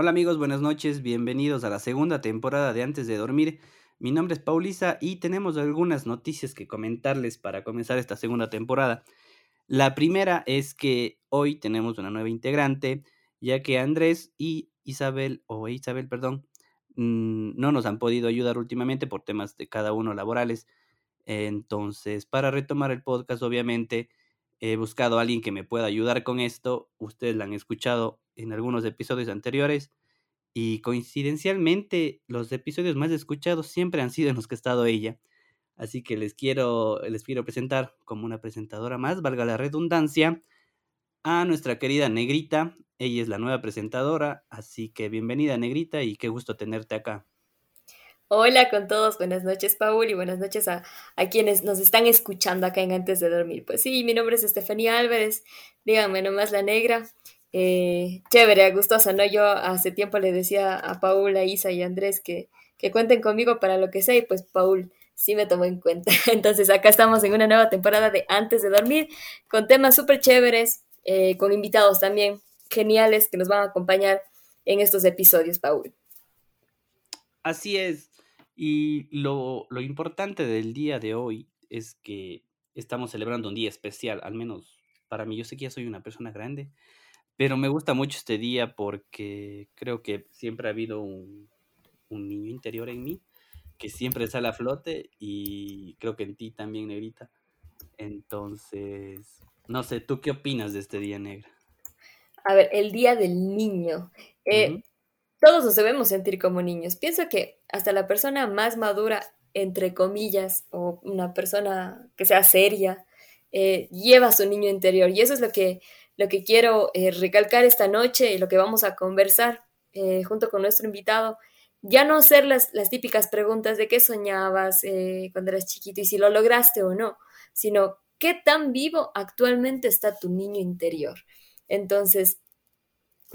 Hola amigos, buenas noches, bienvenidos a la segunda temporada de Antes de Dormir. Mi nombre es Paulisa y tenemos algunas noticias que comentarles para comenzar esta segunda temporada. La primera es que hoy tenemos una nueva integrante, ya que Andrés y Isabel, o Isabel, perdón, mm, no nos han podido ayudar últimamente por temas de cada uno laborales. Entonces, para retomar el podcast, obviamente, he buscado a alguien que me pueda ayudar con esto. Ustedes la han escuchado en algunos episodios anteriores. Y coincidencialmente, los episodios más escuchados siempre han sido en los que ha estado ella. Así que les quiero, les quiero presentar como una presentadora más, valga la redundancia, a nuestra querida Negrita. Ella es la nueva presentadora, así que bienvenida Negrita y qué gusto tenerte acá. Hola con todos, buenas noches Paul y buenas noches a, quienes nos están escuchando acá en Antes de Dormir. Pues sí, mi nombre es Estefanía Álvarez, díganme nomás la negra. Eh, chévere, gustosa, ¿no? Yo hace tiempo le decía a Paul, a Isa y a Andrés que, que cuenten conmigo para lo que sea y pues Paul sí me tomó en cuenta. Entonces acá estamos en una nueva temporada de Antes de Dormir con temas súper chéveres, eh, con invitados también geniales que nos van a acompañar en estos episodios, Paul. Así es. Y lo, lo importante del día de hoy es que estamos celebrando un día especial, al menos para mí. Yo sé que ya soy una persona grande, pero me gusta mucho este día porque creo que siempre ha habido un, un niño interior en mí que siempre sale a flote y creo que en ti también, Negrita. Entonces, no sé, ¿tú qué opinas de este día, Negra? A ver, el Día del Niño. Eh, todos nos debemos sentir como niños. Pienso que hasta la persona más madura, entre comillas, o una persona que sea seria, eh, lleva su niño interior. Y eso es lo que, lo que quiero eh, recalcar esta noche y lo que vamos a conversar eh, junto con nuestro invitado. Ya no hacer las, las típicas preguntas de qué soñabas cuando eras chiquito y si lo lograste o no, sino qué tan vivo actualmente está tu niño interior. Entonces,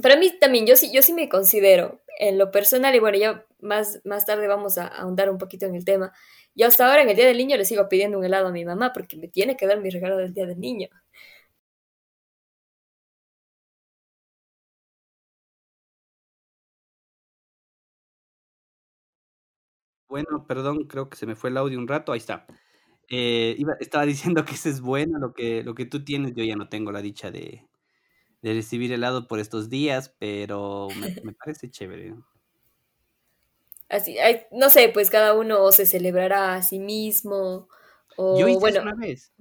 para mí también, yo sí, yo sí me considero en lo personal, y bueno, ya más, más tarde vamos a ahondar un poquito en el tema. Yo hasta ahora en el Día del Niño le sigo pidiendo un helado a mi mamá porque me tiene que dar mi regalo del Día del Niño. Bueno, perdón, creo que se me fue el audio un rato, ahí está. Eh, estaba diciendo que eso es bueno, lo que, lo que tú tienes, yo ya no tengo la dicha de, de recibir helado por estos días, pero me, parece chévere. Así, no sé, pues cada uno se celebrará a sí mismo. O, Yo hice bueno, una vez.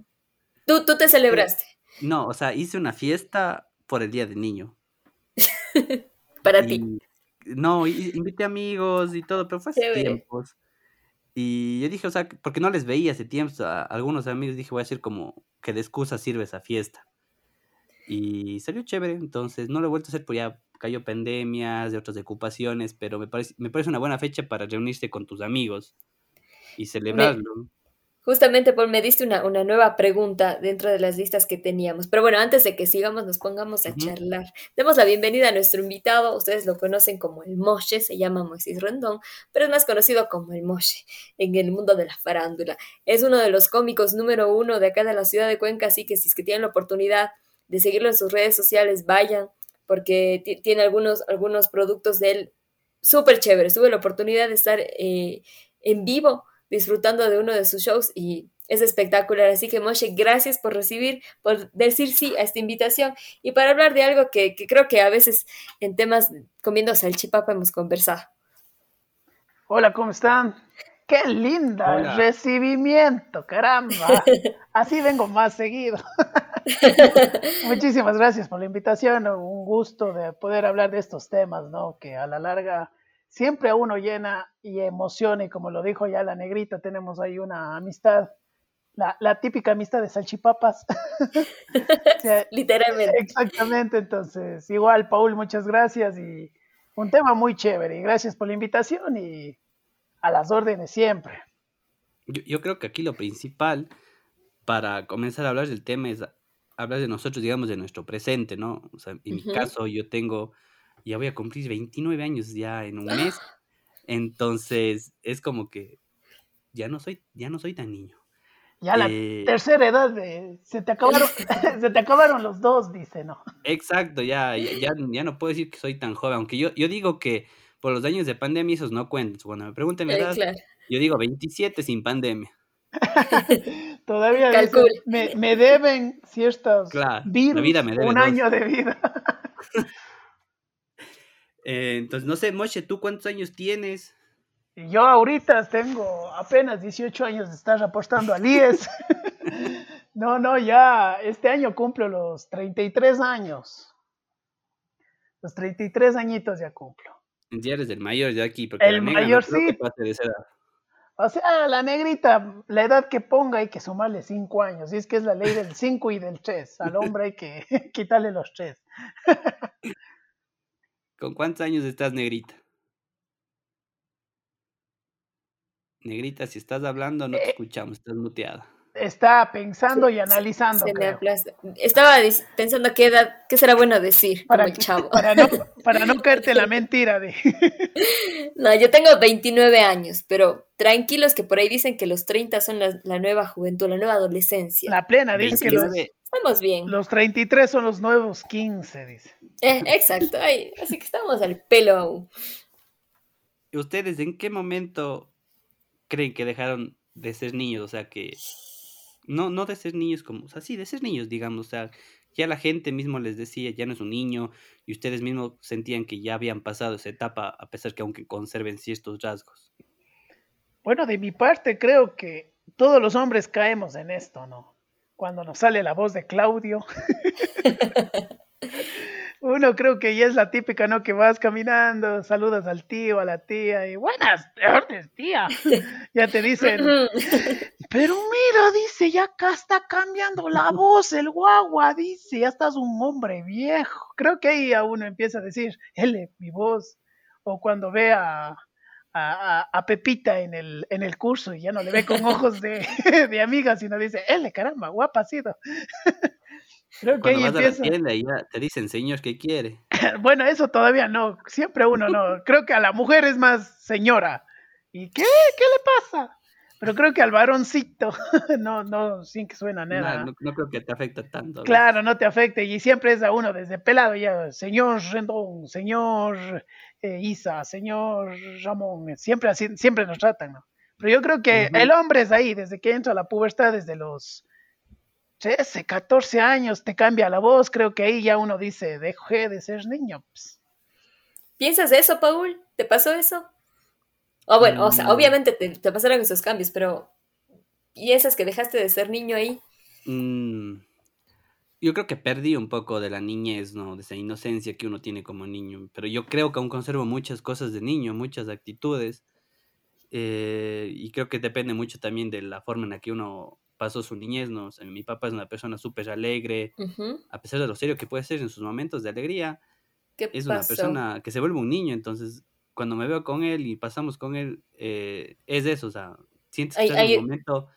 ¿tú, tú te celebraste. No, o sea, hice una fiesta por el Día del Niño. Para ti. No, invité amigos y todo, pero fue hace tiempos. Y yo dije, o sea, porque no les veía hace tiempo a algunos amigos, dije, voy a decir como que de excusa sirve esa fiesta. Y salió chévere, entonces no lo he vuelto a hacer, pues ya cayó pandemias, de otras ocupaciones, pero me parece, me parece una buena fecha para reunirse con tus amigos y celebrarlo. justamente, Paul, me diste una, una, nueva pregunta dentro de las listas que teníamos. Pero bueno, antes de que sigamos, nos pongamos a charlar. Demos la bienvenida a nuestro invitado. Ustedes lo conocen como el Moshe, se llama Moisés Rendón, pero es más conocido como el Moshe en el mundo de la farándula. Es uno de los cómicos número uno de acá de la ciudad de Cuenca, así que si es que tienen la oportunidad de seguirlo en sus redes sociales, vayan, porque tiene algunos, algunos productos de él súper chéveres. Tuve la oportunidad de estar eh, en vivo disfrutando de uno de sus shows y es espectacular. Así que Moshe, gracias por recibir, por decir sí a esta invitación y para hablar de algo que, que creo que a veces en temas comiendo salchipapa hemos conversado. Hola, ¿cómo están? Qué linda el recibimiento, caramba. Así vengo más seguido. Muchísimas gracias por la invitación. Un gusto de poder hablar de estos temas, ¿no? Que a la larga siempre a uno llena y emociona. Y como lo dijo ya la negrita, tenemos ahí una amistad, la, la típica amistad de salchipapas. Literalmente. Exactamente. Entonces, igual, Paul, muchas gracias. Y un tema muy chévere. Y gracias por la invitación. Y a las órdenes siempre. Yo, creo que aquí lo principal para comenzar a hablar del tema es hablar de nosotros, digamos, de nuestro presente, ¿no? O sea, en mi caso yo tengo, ya voy a cumplir 29 años ya en un mes, entonces es como que ya no soy, ya no soy tan niño. Ya la eh, tercera edad, de, se, te acabaron, se te acabaron los dos, dice, ¿no? Exacto, ya, ya, ya no puedo decir que soy tan joven, aunque yo, yo digo que por los años de pandemia esos no cuentan. Cuando me pregunten la edad, yo digo 27 sin pandemia. Todavía me, me, deben ciertos claro, virus, vida me debe un año de vida. Eh, entonces, no sé, Moshe, ¿tú cuántos años tienes? Yo ahorita tengo apenas 18 años de estar apostando al IES. no, no, ya este año cumplo los 33 años. Los 33 añitos ya cumplo. Ya eres el mayor de aquí, porque el mayor sí. O sea, la negrita, la edad que ponga hay que sumarle 5 años. Y es que es la ley del 5 y del 3. Al hombre hay que quitarle los 3. ¿Con cuántos años estás, negrita? Negrita, si estás hablando, no te eh, escuchamos, estás muteada. Está pensando y analizando. Estaba pensando qué edad, qué será bueno decir para, como el chavo. Para no, para no caerte la mentira de. no, yo tengo 29 años, pero tranquilos que por ahí dicen que los 30 son la, nueva juventud, la nueva adolescencia. La plena, dicen que los, estamos bien. Los 33 son los nuevos 15, dice. Eh, exacto, así que estamos al pelo aún. ¿Y ustedes en qué momento creen que dejaron de ser niños? O sea, que no, no de ser niños como, o sea, sí, de ser niños, digamos, o sea, ya la gente mismo les decía, ya no es un niño, y ustedes mismos sentían que ya habían pasado esa etapa, a pesar que aunque conserven ciertos rasgos. Bueno, de mi parte creo que todos los hombres caemos en esto, ¿no? Cuando nos sale la voz de Claudio. uno creo que ya es la típica, ¿no? Que vas caminando, saludas al tío, a la tía, y buenas tardes, tía. Ya te dicen, pero mira, dice, ya acá está cambiando la voz, el guagua, dice, ya estás un hombre viejo. Creo que ahí a uno empieza a decir, él, mi voz. O cuando ve a, a, Pepita en el, en el curso y ya no le ve con ojos de, de amiga, sino dice, él, caramba, guapa ha sido. Creo que ahí empieza. ya te dicen, señor, ¿qué quiere? bueno, eso todavía no. Siempre uno no. Creo que a la mujer es más señora. ¿Y qué? ¿Qué le pasa? Pero creo que al varoncito, no, no, sin que suena nada. No, creo que te afecte tanto. Claro, no te afecte. Y siempre es a uno desde pelado ya, señor Rendón, señor eh, Isa, señor Ramón. Siempre así, siempre nos tratan, ¿no? Pero yo creo que el hombre es ahí, desde que entra a la pubertad, desde los 13, 14 años te cambia la voz, creo que ahí ya uno dice, dejé de ser niño. Pues. ¿Piensas eso, Paul? ¿Te pasó eso? O bueno, o sea, mm. obviamente te, pasaron esos cambios, pero ¿piensas que dejaste de ser niño ahí? Mm. Yo creo que perdí un poco de la niñez, ¿no? De esa inocencia que uno tiene como niño. Pero yo creo que aún conservo muchas cosas de niño, muchas actitudes. Eh, y creo que depende mucho también de la forma en la que uno pasó su niñez, ¿no? mi papá es una persona súper alegre, a pesar de lo serio que puede ser en sus momentos de alegría, es una persona que se vuelve un niño, entonces cuando me veo con él y pasamos con él, eh, es eso, o sea, sientes que en un momento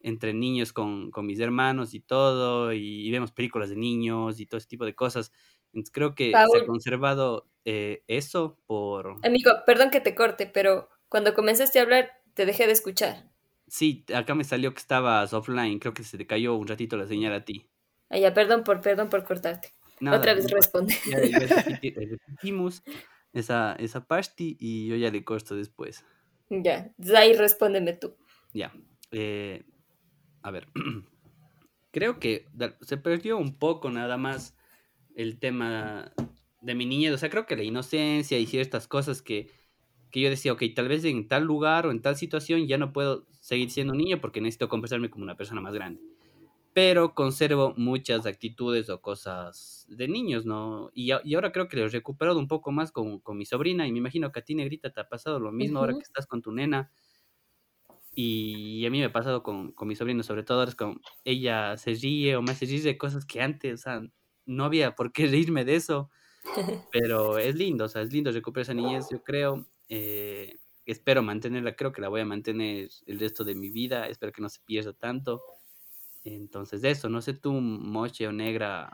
entre niños con, mis hermanos y todo, y, vemos películas de niños y todo ese tipo de cosas. Entonces creo que se ha conservado eh, eso por... Amigo, perdón que te corte, pero cuando comenzaste a hablar te dejé de escuchar. Sí, acá me salió que estabas offline, creo que se te cayó un ratito la señal a ti. Ah, ya, perdón por, perdón por cortarte. Otra vez responde. Ya, repetimos esa, esa party y yo ya le corto después. Ya, ahí respóndeme tú. Ya. Eh, a ver, creo que se perdió un poco nada más el tema de mi niñez. O sea, creo que la inocencia y ciertas cosas que que yo decía, ok, tal vez en tal lugar o en tal situación ya no puedo seguir siendo niño porque necesito comportarme como una persona más grande. Pero conservo muchas actitudes o cosas de niños, ¿no? Y, y ahora creo que lo he recuperado un poco más con, con, mi sobrina y me imagino que a ti, Negrita, te ha pasado lo mismo ahora que estás con tu nena. Y a mí me ha pasado con, con mi sobrina, sobre todo ahora es como ella se ríe o me hace reír de cosas que antes, o sea, no había por qué reírme de eso. Pero es lindo, o sea, es lindo recuperar esa niñez, yo creo. Eh, espero mantenerla, creo que la voy a mantener el resto de mi vida, espero que no se pierda tanto. Entonces, de eso, no sé tú, Moche o Negra,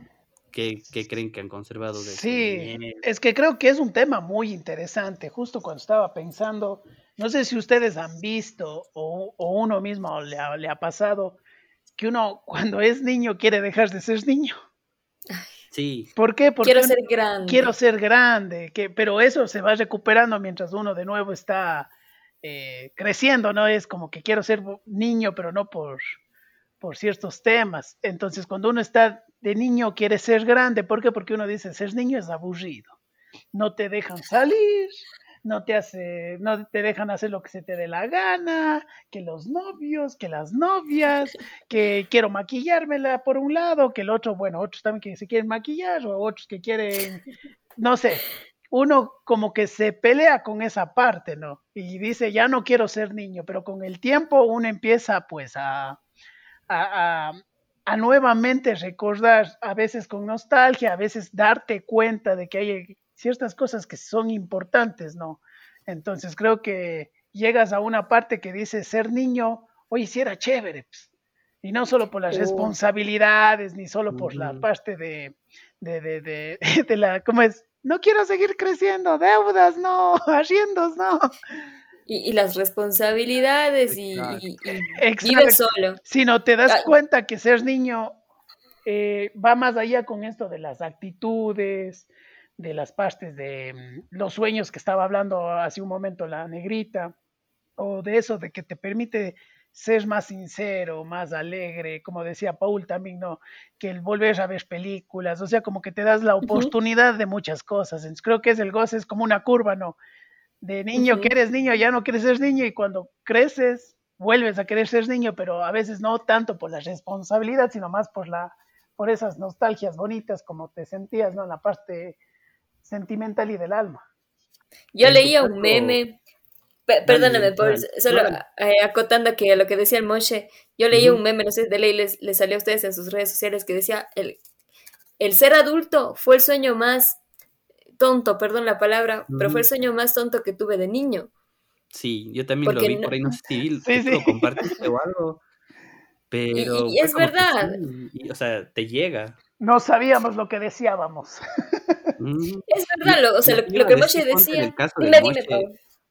¿qué, creen que han conservado de Sí, es que creo que es un tema muy interesante, justo cuando estaba pensando, no sé si ustedes han visto o, uno mismo le ha, le ha pasado, que uno cuando es niño quiere dejar de ser niño. Sí. ¿Por qué? Porque quiero ser grande. Quiero ser grande, que, pero eso se va recuperando mientras uno de nuevo está eh, creciendo, ¿no? Es como que quiero ser niño, pero no por, por ciertos temas. Entonces, cuando uno está de niño, quiere ser grande. ¿Por qué? Porque uno dice, ser niño es aburrido. No te dejan salir, no te hace, no te dejan hacer lo que se te dé la gana, que los novios, que las novias, que quiero maquillármela por un lado, que el otro, bueno, otros también que se quieren maquillar, o otros que quieren, no sé, uno como que se pelea con esa parte, ¿no? Y dice, ya no quiero ser niño, pero con el tiempo uno empieza pues a, a, a nuevamente recordar, a veces con nostalgia, a veces darte cuenta de que hay ciertas cosas que son importantes, ¿no? Entonces creo que llegas a una parte que dice ser niño, oye, si era chévere, pues. y no solo por las oh. responsabilidades, ni solo por la parte de, de, de, de, la, ¿cómo es? No quiero seguir creciendo, deudas, no, arriendos, no. Y, las responsabilidades y, y, vives solo. Si no te das ah. cuenta que ser niño eh, va más allá con esto de las actitudes, de las partes de mm, los sueños que estaba hablando hace un momento la negrita, o de eso de que te permite ser más sincero, más alegre, como decía Paul también, ¿no? Que el volver a ver películas, o sea, como que te das la oportunidad de muchas cosas. Entonces, creo que es el goce, es como una curva, ¿no? De niño que eres niño, ya no quieres ser niño y cuando creces vuelves a querer ser niño, pero a veces no tanto por la responsabilidad, sino más por la por esas nostalgias bonitas como te sentías, ¿no? En la parte sentimental y del alma. Yo leía un meme, perdóname, por, solo eh, acotando que a lo que decía el Moshe, yo leía un meme, no sé, de ley les, les, salió a ustedes en sus redes sociales que decía, el, el ser adulto fue el sueño más tonto, perdón la palabra, pero fue el sueño más tonto que tuve de niño. Sí, yo también lo vi por ahí, no sé si lo compartiste o algo, pero... Y, es verdad. o sea, te llega. No sabíamos lo que deseábamos. Es verdad, o sea, lo, que Moshe decía.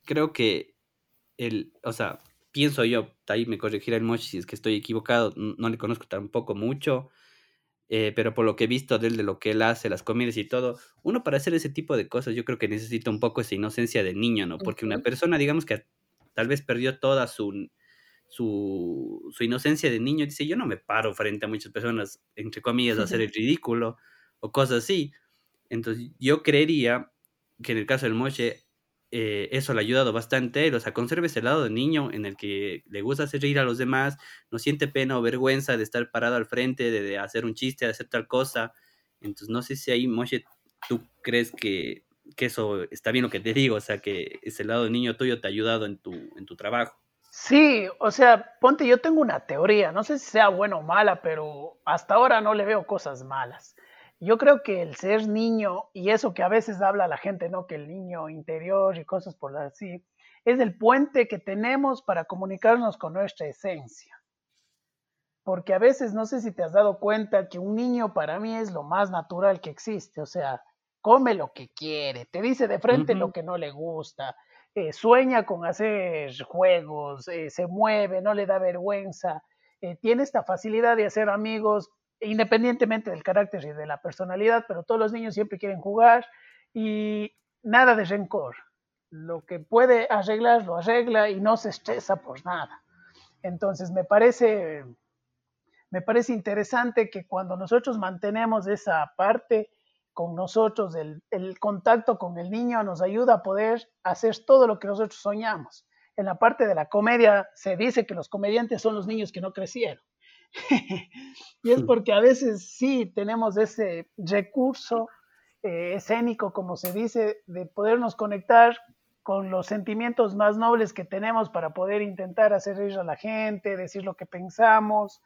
creo que el, o sea, pienso yo, ahí me corregirá el Moshe si es que estoy equivocado, no le conozco tampoco mucho, eh, pero por lo que he visto de él, de lo que él hace, las comidas y todo, uno para hacer ese tipo de cosas yo creo que necesita un poco esa inocencia de niño, ¿no? Porque una persona, digamos que tal vez perdió toda su, su, su, inocencia de niño, dice, yo no me paro frente a muchas personas, entre comillas, a hacer el ridículo o cosas así. Entonces, yo creería que en el caso del Moshe, eh, eso le ha ayudado bastante. O sea, conserve ese lado de niño en el que le gusta hacer reír a los demás, no siente pena o vergüenza de estar parado al frente, de, hacer un chiste, de hacer tal cosa. Entonces, no sé si ahí, Moshe, tú crees que, que, eso está bien lo que te digo, o sea, que ese lado de niño tuyo te ha ayudado en tu, en tu trabajo. Sí, o sea, ponte, yo tengo una teoría, no sé si sea buena o mala, pero hasta ahora no le veo cosas malas. Yo creo que el ser niño, y eso que a veces habla la gente, ¿no? Que el niño interior y cosas por así, es el puente que tenemos para comunicarnos con nuestra esencia. Porque a veces no sé si te has dado cuenta que un niño para mí es lo más natural que existe. O sea, come lo que quiere, te dice de frente lo que no le gusta, eh, sueña con hacer juegos, eh, se mueve, no le da vergüenza, eh, tiene esta facilidad de hacer amigos independientemente del carácter y de la personalidad, pero todos los niños siempre quieren jugar y nada de rencor. Lo que puede arreglar, lo arregla y no se estresa por nada. Entonces, me parece, me parece interesante que cuando nosotros mantenemos esa parte con nosotros, el, el contacto con el niño nos ayuda a poder hacer todo lo que nosotros soñamos. En la parte de la comedia se dice que los comediantes son los niños que no crecieron. y es porque a veces sí tenemos ese recurso eh, escénico, como se dice, de podernos conectar con los sentimientos más nobles que tenemos para poder intentar hacer reír a la gente, decir lo que pensamos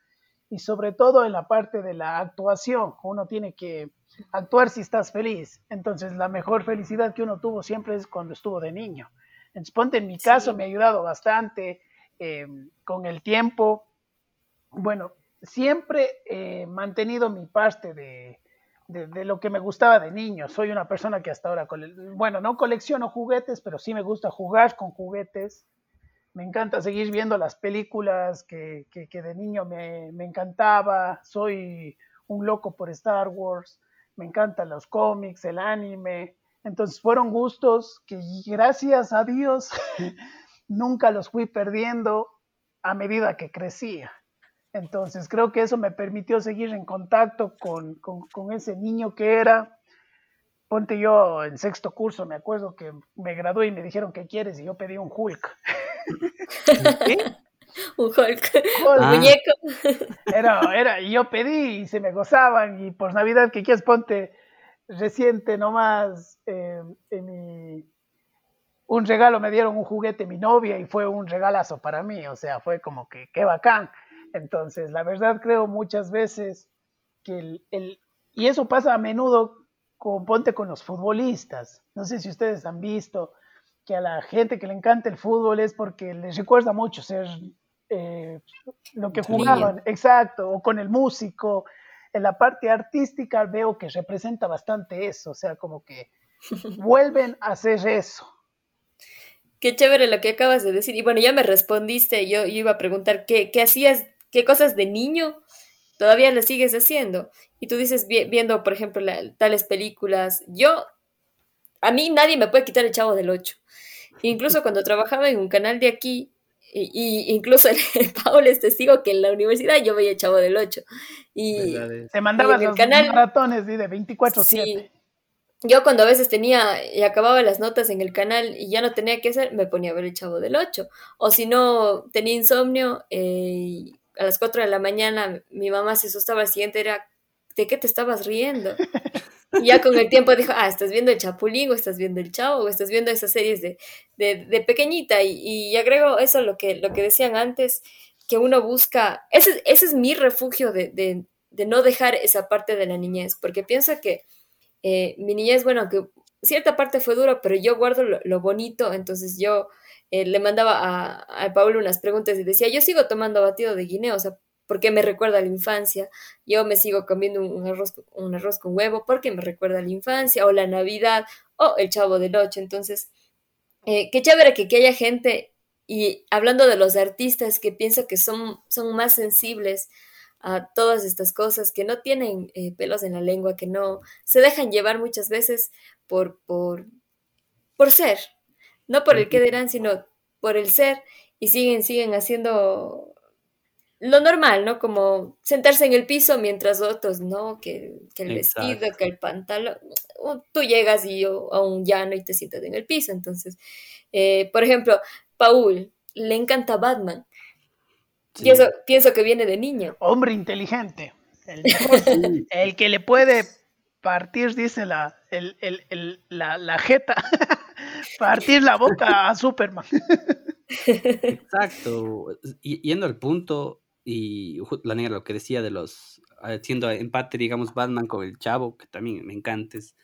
y sobre todo en la parte de la actuación. Uno tiene que actuar si estás feliz. Entonces la mejor felicidad que uno tuvo siempre es cuando estuvo de niño. Entonces, ponte en mi caso, me ha ayudado bastante eh, con el tiempo bueno, siempre he mantenido mi parte de, lo que me gustaba de niño. Soy una persona que hasta ahora, bueno, no colecciono juguetes, pero sí me gusta jugar con juguetes. me encanta seguir viendo las películas que, de niño me, me, encantaba, soy un loco por Star Wars, me encantan los cómics, el anime, entonces fueron gustos que gracias a Dios nunca los fui perdiendo a medida que crecía. Entonces creo que eso me permitió seguir en contacto con, con, ese niño que era. Ponte yo en sexto curso, me acuerdo que me gradué y me dijeron qué quieres y yo pedí un Hulk. ¿Qué? un Hulk, un ah. muñeco. Era, era, y yo pedí y se me gozaban y por Navidad que quieres ponte reciente nomás eh, en mi, un regalo, me dieron un juguete mi novia y fue un regalazo para mí, o sea, fue como que qué bacán. Entonces, la verdad creo muchas veces que el, y eso pasa a menudo con, ponte con los futbolistas. No sé si ustedes han visto que a la gente que le encanta el fútbol es porque les recuerda mucho ser eh, lo que jugaban, exacto, o con el músico. En la parte artística veo que representa bastante eso, o sea, como que vuelven a hacer eso. Qué chévere lo que acabas de decir. Y bueno, ya me respondiste, yo, iba a preguntar qué, qué hacías qué cosas de niño todavía le sigues haciendo. Y tú dices, viendo, por ejemplo, tales películas, yo, a mí nadie me puede quitar el chavo del 8. Incluso cuando trabajaba en un canal de aquí, y, incluso el, Paul es testigo que en la universidad yo veía Chavo del 8. Y se mandaban los canal, maratones de 24-7. Yo cuando a veces tenía y acababa las notas en el canal y ya no tenía que hacer, me ponía a ver el Chavo del 8. O si no tenía insomnio, eh, a las 4 de la mañana mi mamá se asustaba al siguiente, era, ¿de qué te estabas riendo? Y ya con el tiempo dijo, ah, estás viendo el Chapulín, o estás viendo el Chavo, o estás viendo esas series de, de, pequeñita. Y, y, agrego eso, lo que, lo que decían antes, que uno busca, ese, ese es mi refugio de, de, de, no dejar esa parte de la niñez, porque pienso que eh, mi niñez, bueno, que cierta parte fue dura, pero yo guardo lo, lo bonito, entonces yo eh, le mandaba a, a unas preguntas y decía, yo sigo tomando batido de guineo, o sea, porque me recuerda a la infancia. Yo me sigo comiendo un arroz, un arroz con huevo porque me recuerda a la infancia, o la Navidad, o el Chavo del Ocho. Entonces, eh, qué chévere que, que, haya gente, y hablando de los artistas que pienso que son, son más sensibles a todas estas cosas, que no tienen eh, pelos en la lengua, que no se dejan llevar muchas veces por, por, por ser, no por el que dirán, sino por el ser, y siguen, siguen haciendo lo normal, ¿no? Como sentarse en el piso mientras otros, ¿no? Que, el vestido, que el pantalón. Tú llegas y yo, a un llano y te sientas en el piso. Entonces, eh, por ejemplo, Paul le encanta Batman. Y eso pienso que viene de niño. Hombre inteligente. El, que le puede partir, dice la, el, la, la jeta Partir la boca a Superman. Exacto. Yendo al punto, y la negra lo que decía de los, haciendo empate, digamos, Batman con el chavo, que también me encanta, es,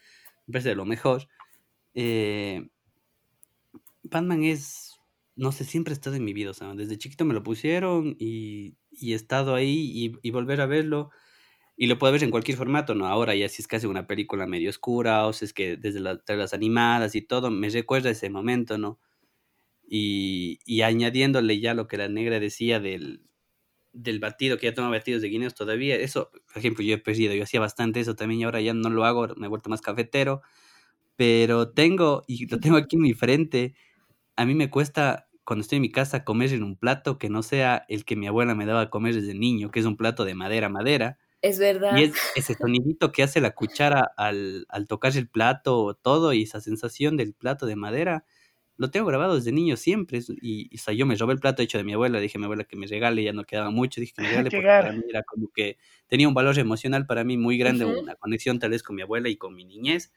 me parece lo mejor. Eh, Batman es, no sé, siempre ha estado en mi vida, o sea, desde chiquito me lo pusieron y, y he estado ahí y volver a verlo y lo puedo ver en cualquier formato, ¿no? Ahora ya si es casi una película medio oscura, o si es que desde las animadas y todo, me recuerda ese momento, ¿no? Y, y, añadiéndole ya lo que la negra decía del, del batido, que ya toma batidos de guineos todavía, eso, por ejemplo, yo he perdido, yo hacía bastante eso también y ahora ya no lo hago, me he vuelto más cafetero, pero tengo, y lo tengo aquí en mi frente, a mí me cuesta cuando estoy en mi casa comer en un plato que no sea el que mi abuela me daba a comer desde niño, que es un plato de madera, madera, es verdad. Y es ese sonidito que hace la cuchara al, al tocar el plato, todo, y esa sensación del plato de madera, lo tengo grabado desde niño siempre. Y, o sea, yo me robé el plato hecho de mi abuela, dije a mi abuela que me regale, ya no quedaba mucho, dije que me regale porque para mí era como que tenía un valor emocional para mí muy grande, una conexión tal vez con mi abuela y con mi niñez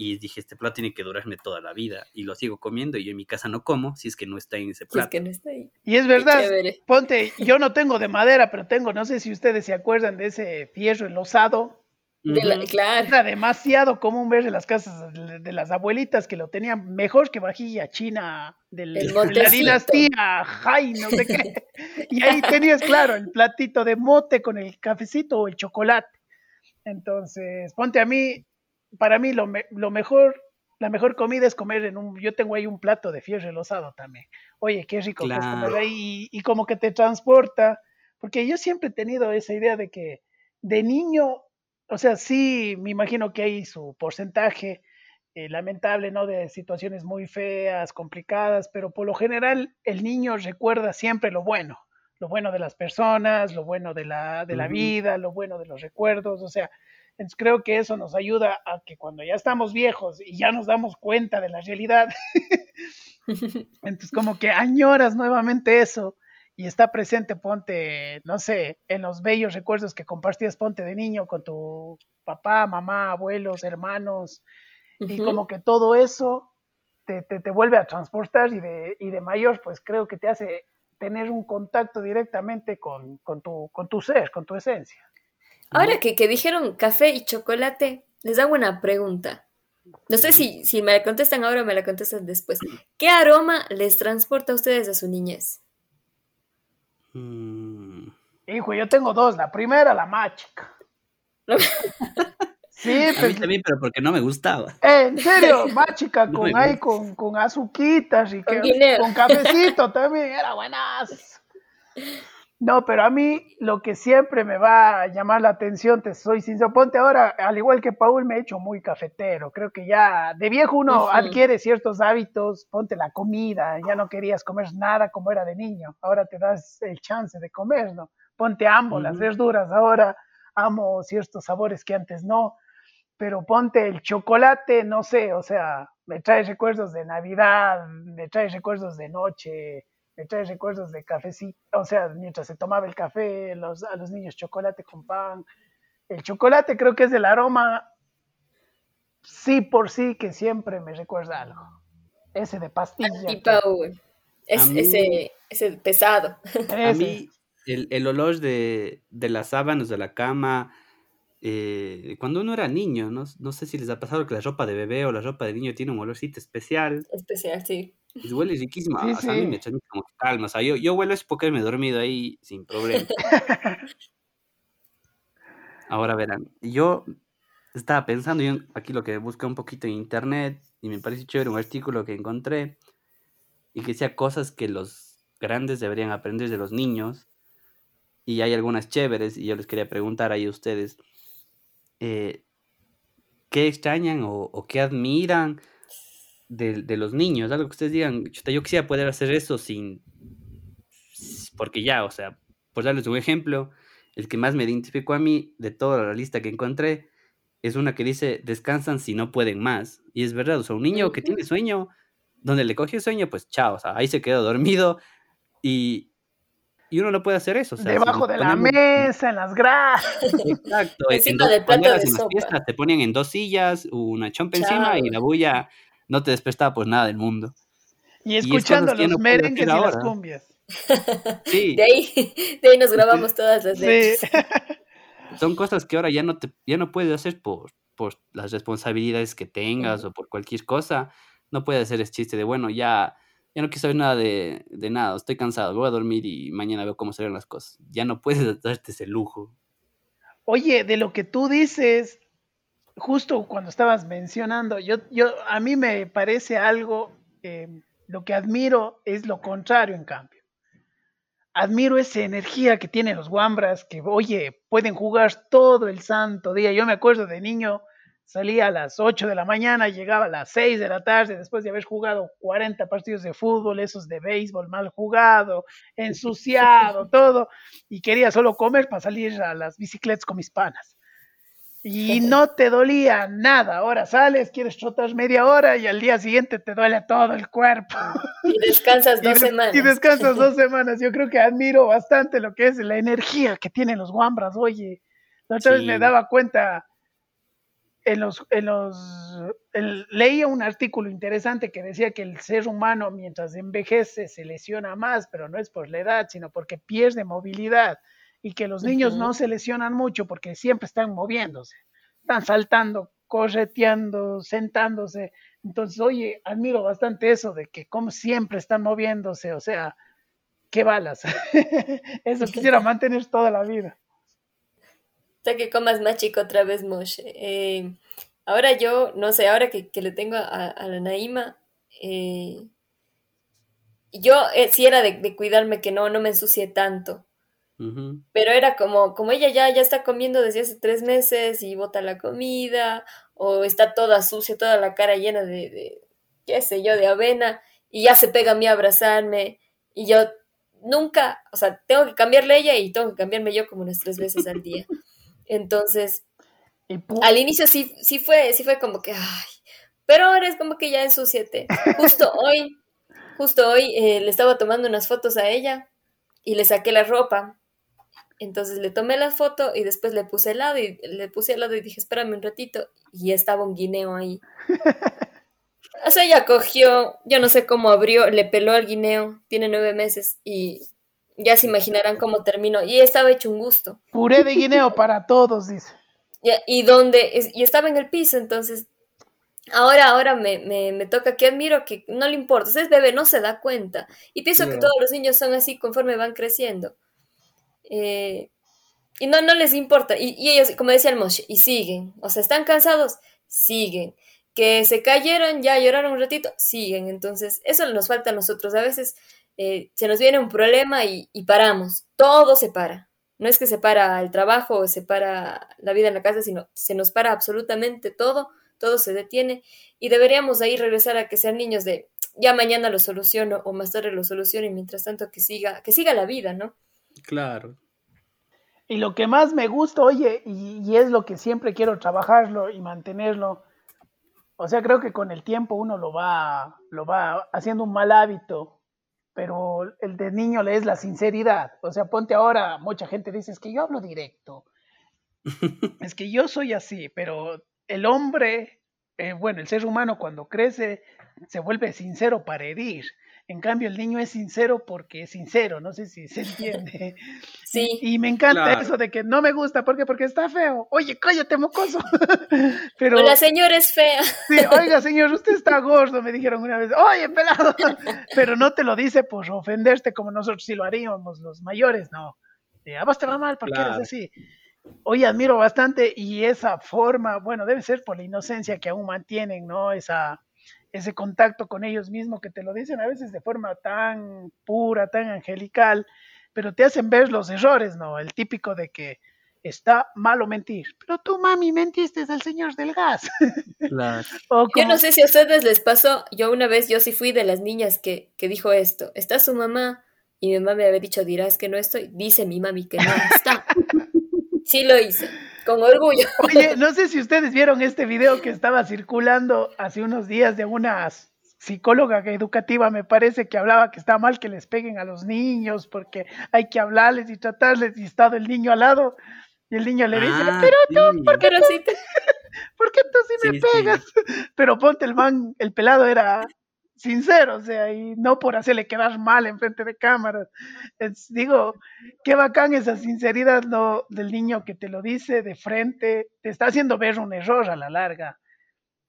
y dije, este plato tiene que durarme toda la vida y lo sigo comiendo y yo en mi casa no como si es que no está en ese plato. es que no está ahí. Y es verdad, ponte, yo no tengo de madera, pero tengo, no sé si ustedes se acuerdan de ese fierro enlosado. claro. Era demasiado común ver en las casas de, las abuelitas que lo tenían mejor que vajilla china del, de la dinastía Jai, no sé qué. Y ahí tenías, claro, el platito de mote con el cafecito o el chocolate. Entonces, ponte a mí, para mí lo, lo mejor la mejor comida es comer en un, yo tengo ahí un plato de fierro relosado también. Oye, qué rico que es comer ahí y, como que te transporta, porque yo siempre he tenido esa idea de que de niño, o sea, sí, me imagino que hay su porcentaje eh, lamentable, ¿no? De situaciones muy feas, complicadas, pero por lo general el niño recuerda siempre lo bueno, lo bueno de las personas, lo bueno de la, de la vida, lo bueno de los recuerdos, o sea, entonces creo que eso nos ayuda a que cuando ya estamos viejos y ya nos damos cuenta de la realidad, entonces como que añoras nuevamente eso y está presente, ponte, no sé, en los bellos recuerdos que compartías, ponte de niño con tu papá, mamá, abuelos, hermanos, y como que todo eso te, te, vuelve a transportar y de, y de mayor, pues creo que te hace tener un contacto directamente con, con, tu, con tu ser, con tu esencia. Ahora que, que, dijeron café y chocolate, les hago una pregunta. No sé si, si me la contestan ahora o me la contestan después. ¿Qué aroma les transporta a ustedes a su niñez? Mm. Hijo, yo tengo dos. La primera, la mágica. sí, a pues, también, pero porque no me gustaba. en serio, mágica con ahí, con, con azuquitas y con, con cafecito también, era buenas. No, pero a mí lo que siempre me va a llamar la atención, te soy sincero, ponte ahora, al igual que Paul, me he hecho muy cafetero. Creo que ya de viejo uno adquiere ciertos hábitos, ponte la comida, ya no querías comer nada como era de niño, ahora te das el chance de comer, ¿no? Ponte amo las verduras, ahora amo ciertos sabores que antes no, pero ponte el chocolate, no sé, o sea, me trae recuerdos de Navidad, me trae recuerdos de noche me trae recuerdos de cafecito, o sea, mientras se tomaba el café, los, a los niños chocolate con pan. El chocolate creo que es el aroma, sí por sí, que siempre me recuerda algo. Ese de pastilla. Es, ese, ese pesado. A mí, el, el olor de, de, las sábanas de la cama, eh, cuando uno era niño, ¿no? no sé si les ha pasado que la ropa de bebé o la ropa de niño tiene un olorcito especial. Especial, sí. Y huele riquísimo. a mí me echa como calma. O sea, yo, yo huelo es porque me he dormido ahí sin problema. Ahora verán, yo estaba pensando, yo aquí lo que busqué un poquito en internet y me parece chévere un artículo que encontré y que decía cosas que los grandes deberían aprender de los niños y hay algunas chéveres y yo les quería preguntar ahí a ustedes eh, qué extrañan o, o qué admiran de, los niños, algo que ustedes digan, yo quisiera poder hacer eso sin, porque ya, o sea, por darles un ejemplo, el que más me identificó a mí de toda la lista que encontré es una que dice, descansan si no pueden más. Y es verdad, o sea, un niño que tiene sueño, donde le coge sueño, pues chao, o sea, ahí se quedó dormido y, y uno no puede hacer eso. Debajo de la mesa, en las grasas. Exacto. Encima de plato de sopa. te ponen en dos sillas, una chompa encima y la bulla no te despertaba pues nada del mundo. Y escuchando los merengues y las cumbias. Sí. De ahí, de ahí nos grabamos todas las sí. Son cosas que ahora ya no te, ya no puedes hacer por, por las responsabilidades que tengas o por cualquier cosa. No puedes hacer ese chiste de bueno, ya, ya no quiero saber nada de, de nada, estoy cansado, voy a dormir y mañana veo cómo se ven las cosas. Ya no puedes darte ese lujo. Oye, de lo que tú dices, justo cuando estabas mencionando, yo, yo, a mí me parece algo, eh, lo que admiro es lo contrario, en cambio. Admiro esa energía que tienen los guambras, que, oye, pueden jugar todo el santo día. Yo me acuerdo de niño, salía a las 8 de la mañana, llegaba a las 6 de la tarde, después de haber jugado 40 partidos de fútbol, esos de béisbol mal jugado, ensuciado, todo, y quería solo comer para salir a las bicicletas con mis panas y no te dolía nada. Ahora sales, quieres trotar media hora y al día siguiente te duele todo el cuerpo. Y descansas dos semanas. Y descansas dos semanas. Yo creo que admiro bastante lo que es la energía que tienen los guambras. Oye, la otra vez me daba cuenta en los, en los leía un artículo interesante que decía que el ser humano mientras envejece se lesiona más, pero no es por la edad, sino porque pierde movilidad y que los niños no se lesionan mucho porque siempre están moviéndose, están saltando, correteando, sentándose. Entonces, oye, admiro bastante eso de que como siempre están moviéndose, o sea, qué balas. eso quisiera mantener toda la vida. Hasta que comas más chico otra vez, Moshe. Eh, ahora yo, no sé, ahora que, le tengo a, la Naima, eh, yo eh, sí era de, cuidarme que no, no me ensucie tanto. Pero era como, como ella ya, ya está comiendo desde hace tres meses y bota la comida, o está toda sucia, toda la cara llena de, de qué sé yo, de avena, y ya se pega a mí a abrazarme, y yo nunca, o sea, tengo que cambiarle ella y tengo que cambiarme yo como unas tres veces al día. Entonces, al inicio sí, sí fue, sí fue como que, ay, pero ahora es como que ya ensuciate. Justo hoy, justo hoy eh, le estaba tomando unas fotos a ella y le saqué la ropa. Entonces le tomé la foto y después le puse al lado y le puse al lado y dije, espérame un ratito. Y estaba un guineo ahí. O sea, ella cogió, yo no sé cómo abrió, le peló al guineo, tiene nueve meses y ya se imaginarán cómo terminó. Y estaba hecho un gusto. Puré de guineo para todos, dice. Y, donde, y estaba en el piso, entonces, ahora, ahora me, me, toca que admiro que no le importa, es bebé, no se da cuenta. Y pienso que todos los niños son así conforme van creciendo. Eh, y no, no les importa. Y, y, ellos, como decía el Moshe, y siguen. O sea, están cansados, siguen que se cayeron, ya lloraron un ratito, siguen. Entonces, eso nos falta a nosotros. A veces eh, se nos viene un problema y, paramos. Todo se para. No es que se para el trabajo o se para la vida en la casa, sino se nos para absolutamente todo, todo se detiene y deberíamos ahí regresar a que sean niños de ya mañana lo soluciono o más tarde lo soluciono y mientras tanto que siga, que siga la vida, ¿no? Claro. Y lo que más me gusta, oye, y, y es lo que siempre quiero trabajarlo y mantenerlo, o sea, creo que con el tiempo uno lo va, lo va haciendo un mal hábito, pero el de niño le es la sinceridad. O sea, ponte ahora, mucha gente dice, es que yo hablo directo, es que yo soy así, pero el hombre, eh, bueno, el ser humano cuando crece se vuelve sincero para herir. En cambio, el niño es sincero porque es sincero, no sé si se entiende. Sí. Y, me encanta eso de que no me gusta, ¿por qué? Porque está feo. Oye, cállate, mocoso. Pero, la señora es fea. Sí, oiga, señor, usted está gordo, me dijeron una vez. Oye, pelado. Pero no te lo dice por ofenderte como nosotros sí lo haríamos, los mayores, no. A vos te va mal porque eres así. Oye, admiro bastante y esa forma, bueno, debe ser por la inocencia que aún mantienen, ¿no? Esa ese contacto con ellos mismos que te lo dicen a veces de forma tan pura, tan angelical, pero te hacen ver los errores, ¿no? El típico de que está malo mentir, pero tú, mami, mentiste al señor del gas. Claro. Yo no sé si a ustedes les pasó, yo una vez, yo sí fui de las niñas que, que dijo esto, está su mamá, y mi mamá me había dicho, dirás que no estoy, dice mi mami que no está. sí lo hice con orgullo. Oye, no sé si ustedes vieron este video que estaba circulando hace unos días de una psicóloga educativa, me parece, que hablaba que está mal que les peguen a los niños porque hay que hablarles y tratarles y está el niño al lado y el niño le dice, ah, pero tú, ¿por qué, tú, ¿por qué tú sí me pegas? Pero ponte el man, el pelado era sincero, o sea, y no por hacerle quedar mal en frente de cámaras. digo, qué bacán esa sinceridad del niño que te lo dice de frente, te está haciendo ver un error a la larga.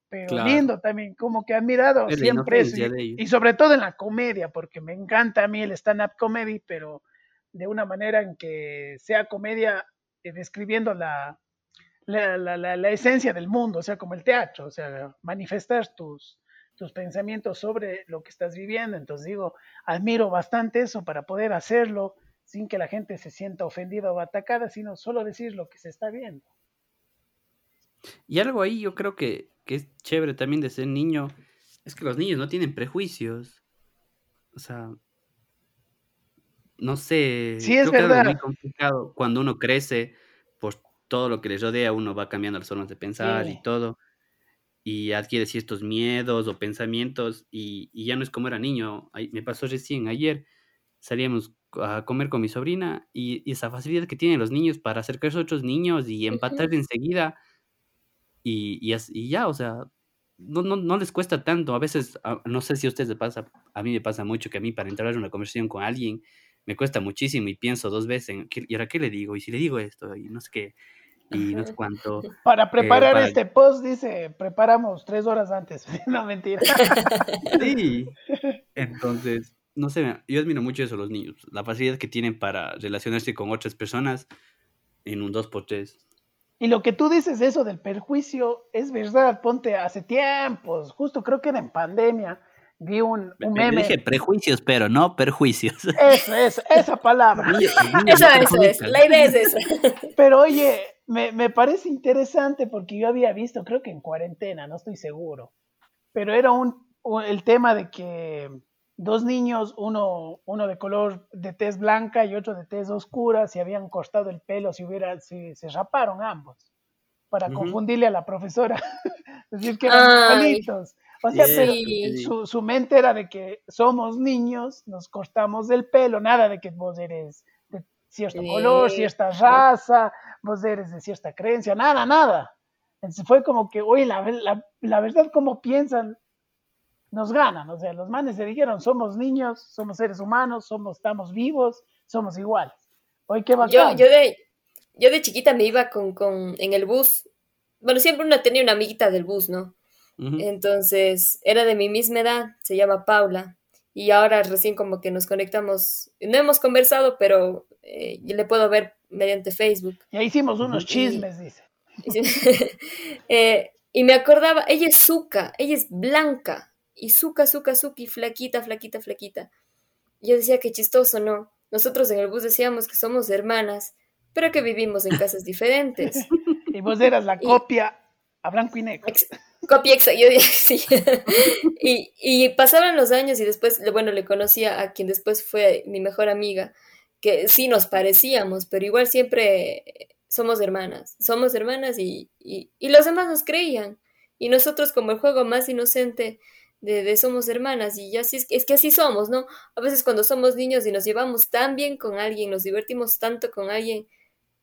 Pero lindo también, como que admirado siempre eso. Y, sobre todo en la comedia, porque me encanta a mí el stand-up comedy, pero de una manera en que sea comedia eh, describiendo la, la, la, la, esencia del mundo, o sea, como el teatro, o sea, manifestar tus, tus pensamientos sobre lo que estás viviendo. Entonces digo, admiro bastante eso para poder hacerlo sin que la gente se sienta ofendida o atacada, sino solo decir lo que se está viendo. Y algo ahí yo creo que, es chévere también de ser niño, es que los niños no tienen prejuicios. O sea, no sé, sí, es verdad. muy complicado cuando uno crece, pues todo lo que le rodea, uno va cambiando las formas de pensar y todo y adquiere ciertos miedos o pensamientos y, ya no es como era niño. me pasó recién ayer, salíamos a comer con mi sobrina y, esa facilidad que tienen los niños para acercarse a otros niños y empatar enseguida y, y, ya, o sea, no, no, no, les cuesta tanto. A veces, ah, no sé si a ustedes les pasa, a mí me pasa mucho que a mí para entrar en una conversación con alguien me cuesta muchísimo y pienso dos veces en, ¿y ahora qué le digo? Y si le digo esto, y no sé qué y no sé cuánto. Para eh, preparar este post, dice, preparamos tres horas antes. no, mentira. sí. Entonces, no sé, yo admiro mucho eso los niños, la facilidad que tienen para relacionarse con otras personas en un 2x3. Y lo que tú dices, eso del perjuicio, es verdad, ponte hace tiempos, justo creo que era en pandemia, vi un, un meme. Dije prejuicios, pero no perjuicios. Eso, eso, esa palabra. eso, eso es, la idea es esa. Pero oye, me, me, parece interesante porque yo había visto, creo que en cuarentena, no estoy seguro, pero era un, el tema de que dos niños, uno, uno de color de tez blanca y otro de tez oscura, se habían cortado el pelo, si hubiera, si, se raparon ambos, para confundirle a la profesora, decir que eran igualitos. O sea, su, su, mente era de que somos niños, nos cortamos el pelo, nada de que vos eres cierto color, cierta raza, vos eres de cierta creencia, nada, nada. Entonces fue como que, oye, la, la, la verdad, ¿cómo piensan nos ganan. O sea, los manes se dijeron, somos niños, somos seres humanos, somos, estamos vivos, somos iguales. Hoy qué Yo, yo, de, yo de chiquita me iba con, con, en el bus. Bueno, siempre uno tenía una amiguita del bus, ¿no? Entonces, era de mi misma edad, se llama Paula. Y ahora recién como que nos conectamos, no hemos conversado, pero eh, le puedo ver mediante Facebook. Ya hicimos unos chismes, dice. eh, y me acordaba, ella es Zuka, ella es blanca, y Zuka, Zuka, Zuki, flaquita, flaquita, flaquita. Yo decía que chistoso, ¿no? Nosotros en el bus decíamos que somos hermanas, pero que vivimos en casas diferentes. y vos eras la copia a blanco y negro. copia exacta, yo sí. y, y pasaban los años y después, bueno, le conocía a quien después fue mi mejor amiga, que sí nos parecíamos, pero igual siempre somos hermanas, somos hermanas y, y, y los demás nos creían. Y nosotros como el juego más inocente de, somos hermanas y así es, es, que así somos, ¿no? A veces cuando somos niños y nos llevamos tan bien con alguien, nos divertimos tanto con alguien,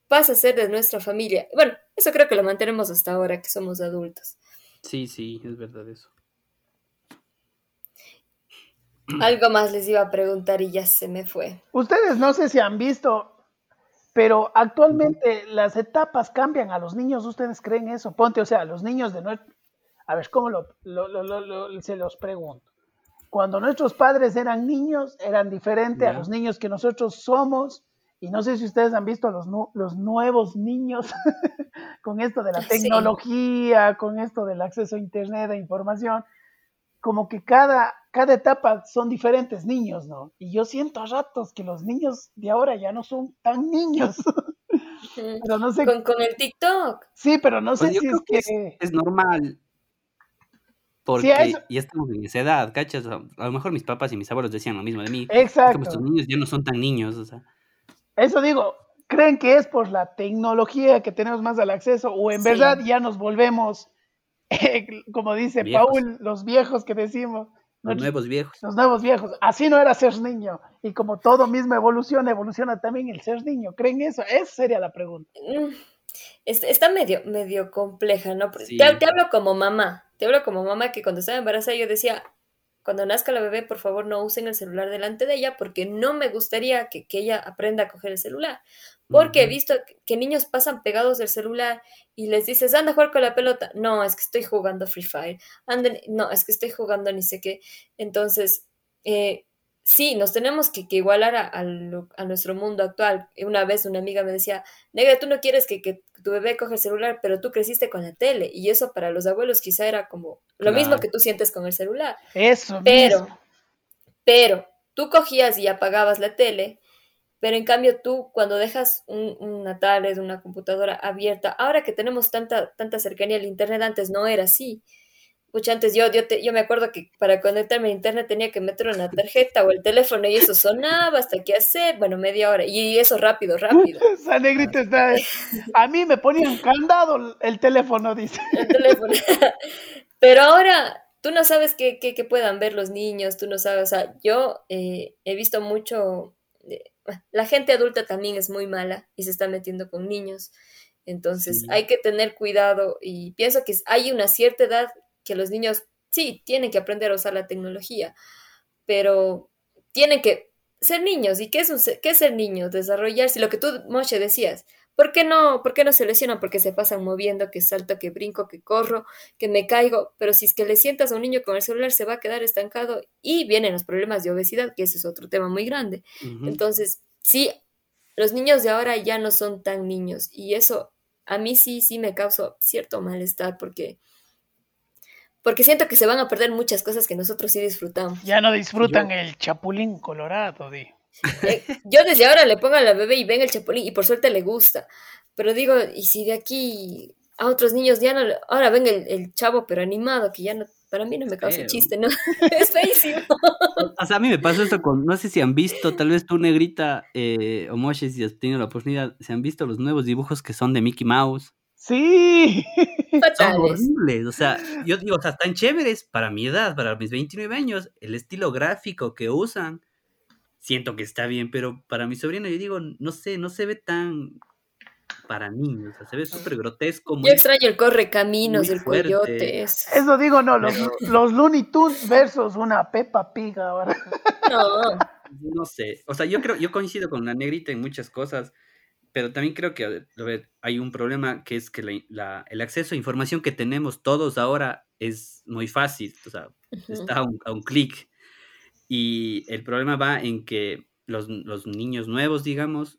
pasa a ser de nuestra familia. Bueno, eso creo que lo mantenemos hasta ahora que somos adultos. Sí, sí, es verdad eso. Algo más les iba a preguntar y ya se me fue. Ustedes no sé si han visto, pero actualmente las etapas cambian a los niños. ¿Ustedes creen eso? Ponte, o sea, los niños de, a ver, ¿cómo lo, se los pregunto? Cuando nuestros padres eran niños, eran diferentes a los niños que nosotros somos. Y no sé si ustedes han visto los, los nuevos niños con esto de la tecnología, con esto del acceso a Internet, e información. Como que cada, cada etapa son diferentes niños, ¿no? Y yo siento a ratos que los niños de ahora ya no son tan niños. pero no sé. Con, el TikTok. Sí, pero no pues sé si es que. es normal porque ya estamos en esa edad, ¿cachas? A lo mejor mis papás y mis abuelos decían lo mismo de mí. Exacto. Estos niños ya no son tan niños, o sea. Eso digo, ¿creen que es por la tecnología que tenemos más al acceso o en verdad ya nos volvemos, como dice Paul, los viejos que decimos? Los nuevos viejos. Los nuevos viejos. Así no era ser niño. Y como todo mismo evoluciona, evoluciona también el ser niño. ¿Creen eso? Esa sería la pregunta. Mm, está medio, medio compleja, ¿no? te hablo como mamá. Te hablo como mamá que cuando estaba embarazada yo decía, cuando nazca la bebé, por favor no usen el celular delante de ella porque no me gustaría que, ella aprenda a coger el celular. Porque he visto que niños pasan pegados del celular y les dices, anda a jugar con la pelota. No, es que estoy jugando Free Fire. Anden, no, es que estoy jugando ni sé qué. Entonces, eh, sí, nos tenemos que, igualar a, nuestro mundo actual. Una vez una amiga me decía, negra, tú no quieres que, tu bebé coja el celular, pero tú creciste con la tele. Y eso para los abuelos quizá era como lo mismo que tú sientes con el celular. Eso. Pero, pero, tú cogías y apagabas la tele, pero en cambio tú cuando dejas una tablet, una computadora abierta, ahora que tenemos tanta, tanta cercanía al Internet, antes no era así. Pucha, antes yo, yo, yo me acuerdo que para conectarme a internet tenía que meter una tarjeta o el teléfono y eso sonaba hasta que hacer, bueno, media hora. Y eso rápido, rápido. Esa negrita está. A mí me ponían candado el teléfono, dice. El teléfono. Pero ahora tú no sabes qué, qué, puedan ver los niños, tú no sabes. O sea, yo eh, he visto mucho. La gente adulta también es muy mala y se está metiendo con niños. Entonces hay que tener cuidado y pienso que hay una cierta edad que los niños sí tienen que aprender a usar la tecnología, pero tienen que ser niños. ¿Y qué es, un, qué es ser niño? Desarrollarse. Lo que tú, Moshe, decías. ¿Por qué, no, ¿Por qué no se lesionan? Porque se pasan moviendo, que salto, que brinco, que corro, que me caigo. Pero si es que le sientas a un niño con el celular, se va a quedar estancado y vienen los problemas de obesidad, que ese es otro tema muy grande. Entonces, sí, los niños de ahora ya no son tan niños y eso a mí sí, sí me causa cierto malestar porque porque siento que se van a perder muchas cosas que nosotros sí disfrutamos. Ya no disfrutan el chapulín colorado, di. Eh, yo desde ahora le pongo a la bebé y ven el chapulín y por suerte le gusta. Pero digo, y si de aquí a otros niños ya no, ahora ven el, chavo pero animado, que ya no, para mí no me causa chiste, ¿no? es feísimo. O sea, a mí me pasó esto con, no sé si han visto, tal vez tú, Negrita, eh, o Moshe, si has tenido la oportunidad, se han visto los nuevos dibujos que son de Mickey Mouse. Sí. Son horribles. O sea, yo digo, o sea, están chéveres para mi edad, para mis 29 años. El estilo gráfico que usan, siento que está bien, pero para mi sobrino, yo digo, no sé, no se ve tan para niños, o sea, se ve súper grotesco. yo extraño el corre caminos, el coyote. Eso digo, no, los, los Looney Tunes versus una Peppa Pig ahora. No. No sé, o sea, yo creo, yo coincido con la negrita en muchas cosas pero también creo que hay un problema que es que el acceso a información que tenemos todos ahora es muy fácil, o sea, está a un, clic. Y el problema va en que los, niños nuevos, digamos,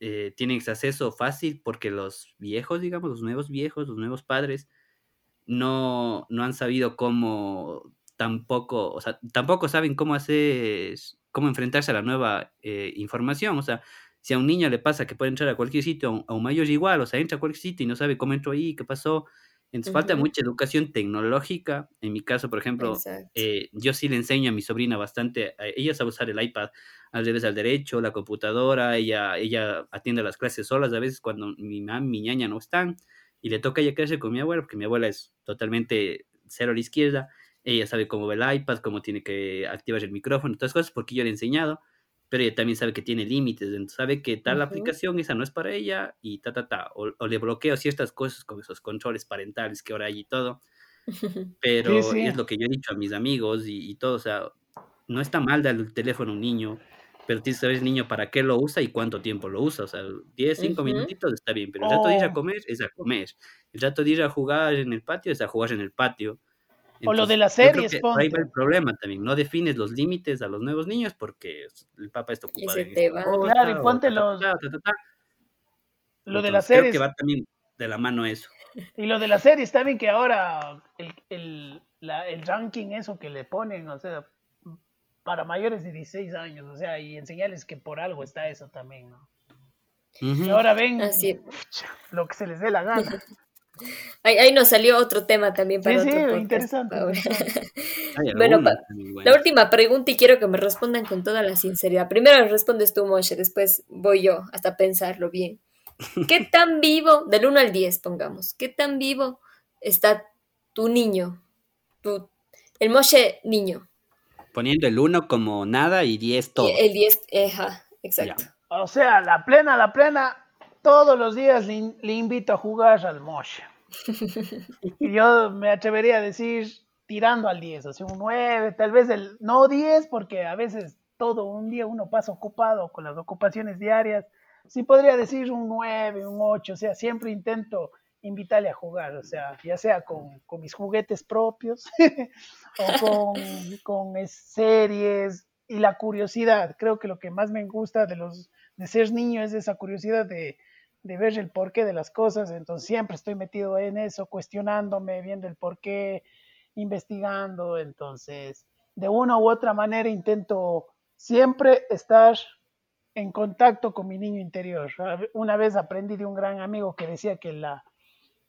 eh, tienen ese acceso fácil porque los viejos, digamos, los nuevos viejos, los nuevos padres, no, no han sabido cómo tampoco, o sea, tampoco saben cómo hacer, cómo enfrentarse a la nueva eh, información, o sea, si a un niño le pasa que puede entrar a cualquier sitio, a un mayor igual, o sea, entra a cualquier sitio y no sabe cómo entró ahí, qué pasó. Entonces falta mucha educación tecnológica. En mi caso, por ejemplo, eh, yo sí le enseño a mi sobrina bastante, ella sabe usar el iPad al revés al derecho, la computadora, ella, ella atiende las clases solas a veces cuando mi mamá, mi ñaña no están, y le toca ella crecer con mi abuela, porque mi abuela es totalmente cero a la izquierda, ella sabe cómo ve el iPad, cómo tiene que activar el micrófono, todas cosas, porque yo le he enseñado pero ella también sabe que tiene límites, sabe que tal aplicación, esa no es para ella y ta, ta, ta, o, le bloqueo ciertas cosas con esos controles parentales que ahora hay y todo, pero es lo que yo he dicho a mis amigos y, todo, o sea, no está mal darle el teléfono a un niño, pero tienes que saber el niño para qué lo usa y cuánto tiempo lo usa, o sea, 10, 5 minutitos está bien, pero el rato de ir a oh. comer es a comer, el rato de ir a jugar en el patio es a jugar en el patio, o lo de las series, Ahí va el problema también, no defines los límites a los nuevos niños porque el papá está ocupado. Y se te va. claro, y ponte los... Lo de las series. Creo que va también de la mano eso. Y lo de las series también que ahora el, el, el ranking eso que le ponen, o sea, para mayores de 16 años, o sea, y enseñarles que por algo está eso también, ¿no? Y ahora ven lo que se les dé la gana. Ahí, nos salió otro tema también para sí, otro sí, interesante. bueno, la última pregunta y quiero que me respondan con toda la sinceridad. Primero respondes tú, Moshe, después voy yo hasta pensarlo bien. ¿Qué tan vivo, del 1 al 10 pongamos, qué tan vivo está tu niño? Tu, el Moshe niño. Poniendo el 1 como nada y 10 todo. el 10, ajá, exacto. O sea, la plena, la plena, todos los días le, invito a jugar al Moshe. y yo me atrevería a decir tirando al 10, o sea, un 9, tal vez el no 10, porque a veces todo un día uno pasa ocupado con las ocupaciones diarias. Sí podría decir un 9, un 8, o sea, siempre intento invitarle a jugar, o sea, ya sea con, con mis juguetes propios o con, con, series y la curiosidad. Creo que lo que más me gusta de los de ser niño es esa curiosidad de, de ver el porqué de las cosas, entonces siempre estoy metido en eso, cuestionándome, viendo el porqué, investigando, entonces de una u otra manera intento siempre estar en contacto con mi niño interior. Una vez aprendí de un gran amigo que decía que la,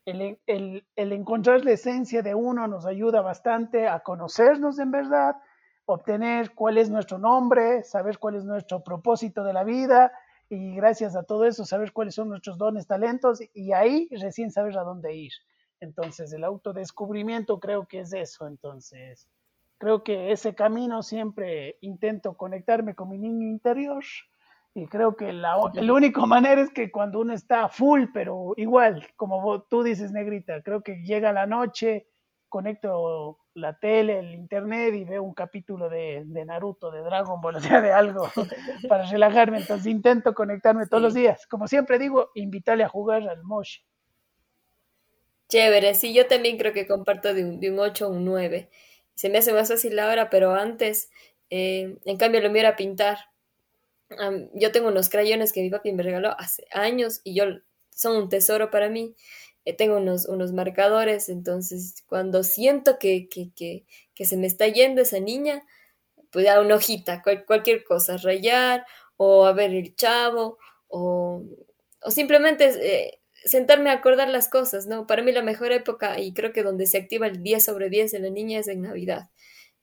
el, el, el encontrar la esencia de uno nos ayuda bastante a conocernos en verdad, obtener cuál es nuestro nombre, saber cuál es nuestro propósito de la vida y gracias a todo eso saber cuáles son nuestros dones, talentos y ahí recién saber a dónde ir. Entonces el autodescubrimiento creo que es eso. Entonces creo que ese camino siempre intento conectarme con mi niño interior y creo que la, la única manera es que cuando uno está full, pero igual, como tú dices, negrita, creo que llega la noche, conecto la tele, el internet y veo un capítulo de, Naruto, de Dragon Ball, o sea, de algo para relajarme. Entonces intento conectarme todos los días. Como siempre digo, invitarle a jugar al Moshi. Chévere, sí, yo también creo que comparto de un, de un 8 a un 9. Se me hace más fácil ahora, pero antes, eh, en cambio, lo mío era pintar. yo tengo unos crayones que mi papi me regaló hace años y yo son un tesoro para mí. Eh, tengo unos, unos marcadores, entonces cuando siento que, que, que, que, se me está yendo esa niña, pues a una hojita, cualquier cosa, rayar o a ver el chavo o, o simplemente eh, sentarme a acordar las cosas, ¿no? Para mí la mejor época y creo que donde se activa el 10 sobre 10 de la niña es en Navidad.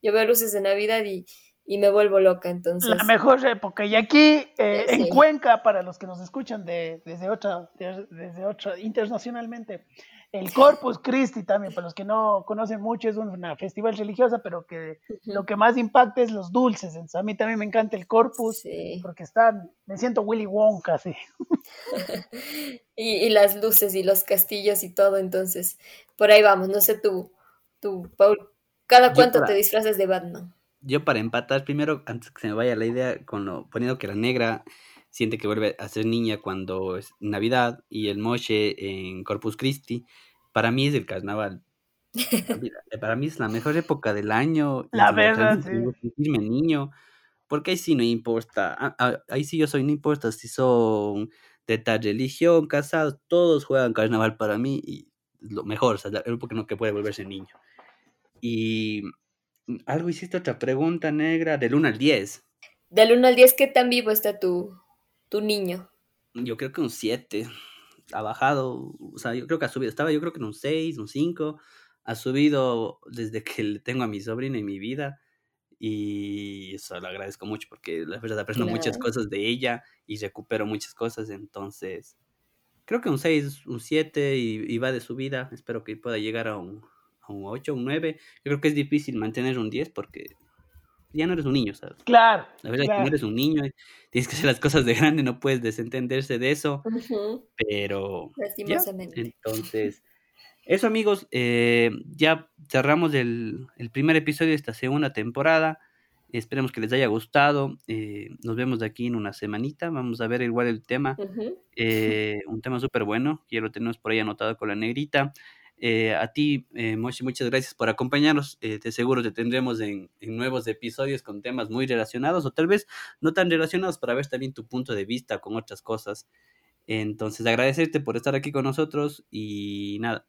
Yo veo luces de Navidad y, y me vuelvo loca, entonces. La mejor época. Y aquí eh, en Cuenca, para los que nos escuchan de, desde otra, desde otra, internacionalmente, el Corpus Christi también, para los que no conocen mucho, es una festival religiosa, pero que lo que más impacta es los dulces. Entonces, a mí también me encanta el Corpus, porque están, me siento Willy Wonka, sí. y, y, las luces y los castillos y todo, entonces, por ahí vamos. No sé tú, tú Paul, ¿cada cuánto te disfrazas de Batman? Yo para empatar primero, antes que se me vaya la idea, con lo poniendo que la negra siente que vuelve a ser niña cuando es Navidad y el Moshe en Corpus Christi, para mí es el carnaval. para mí es la mejor época del año. La verdad, sí. Sentirme niño, porque ahí sí no importa, ahí sí yo soy, no importa si son de tal religión, casados, todos juegan carnaval para mí y lo mejor, o sea, época no que puede volverse niño. Y algo hiciste otra pregunta negra, del 1 al 10. Del 1 al 10, ¿qué tan vivo está tu, tu niño? Yo creo que un 7. Ha bajado, o sea, yo creo que ha subido. Estaba yo creo que en un 6, un 5. Ha subido desde que le tengo a mi sobrina en mi vida. Y eso lo agradezco mucho porque la verdad aprendo muchas cosas de ella y recupero muchas cosas. Entonces, creo que un 6, un 7 y, y va de subida. Espero que pueda llegar a un, un 8, un 9. Yo creo que es difícil mantener un 10 porque ya no eres un niño, ¿sabes? Claro. La verdad es que no eres un niño, tienes que hacer las cosas de grande, no puedes desentenderse de eso. Pero. entonces, eso, amigos, eh, ya cerramos el, el, primer episodio de esta segunda temporada. Esperemos que les haya gustado. Eh, nos vemos de aquí en una semanita. Vamos a ver igual el tema. eh, un tema súper bueno. Quiero lo tenemos por ahí anotado con la negrita. Eh, a ti, eh, Moshi, muchas gracias por acompañarnos. Eh, de seguro te tendremos en, nuevos episodios con temas muy relacionados o tal vez no tan relacionados para ver también tu punto de vista con otras cosas. Entonces, agradecerte por estar aquí con nosotros y nada.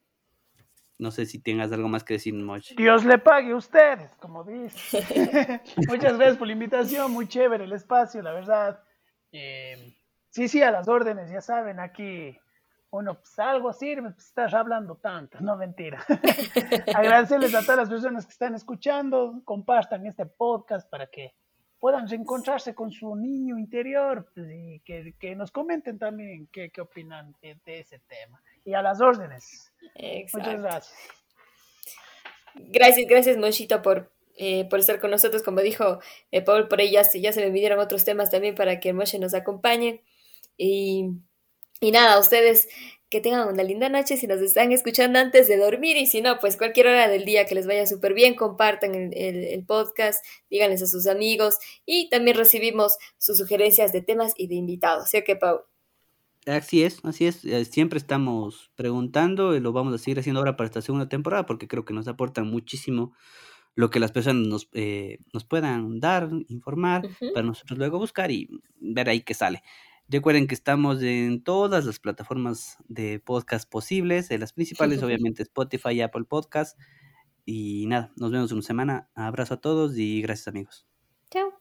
No sé si tengas algo más que decir, Moshi. Dios le pague a ustedes, como dice. muchas gracias por la invitación, muy chévere el espacio, la verdad. sí, sí, a las órdenes, ya saben, aquí bueno, pues algo sirve, pues estás hablando tanto, no mentira. Agradecerles a todas las personas que están escuchando, compartan este podcast para que puedan reencontrarse con su niño interior pues, y que, nos comenten también qué, qué opinan de, ese tema. Y a las órdenes. Muchas gracias. Gracias, gracias Moshito por, eh, por estar con nosotros. Como dijo eh, Paul, por ahí ya, ya se me pidieron otros temas también para que Moshe nos acompañe. Y y nada, ustedes que tengan una linda noche si nos están escuchando antes de dormir y si no, pues cualquier hora del día que les vaya súper bien, compartan el, podcast, díganles a sus amigos y también recibimos sus sugerencias de temas y de invitados. ¿Sí o qué? Así es, así es. Eh, siempre estamos preguntando y lo vamos a seguir haciendo ahora para esta segunda temporada porque creo que nos aportan muchísimo lo que las personas nos, eh, nos puedan dar, informar, para nosotros luego buscar y ver ahí qué sale. Recuerden que estamos en todas las plataformas de podcast posibles, en las principales, obviamente Spotify y Apple Podcast. Y nada, nos vemos en una semana. Abrazo a todos y gracias amigos. Chao.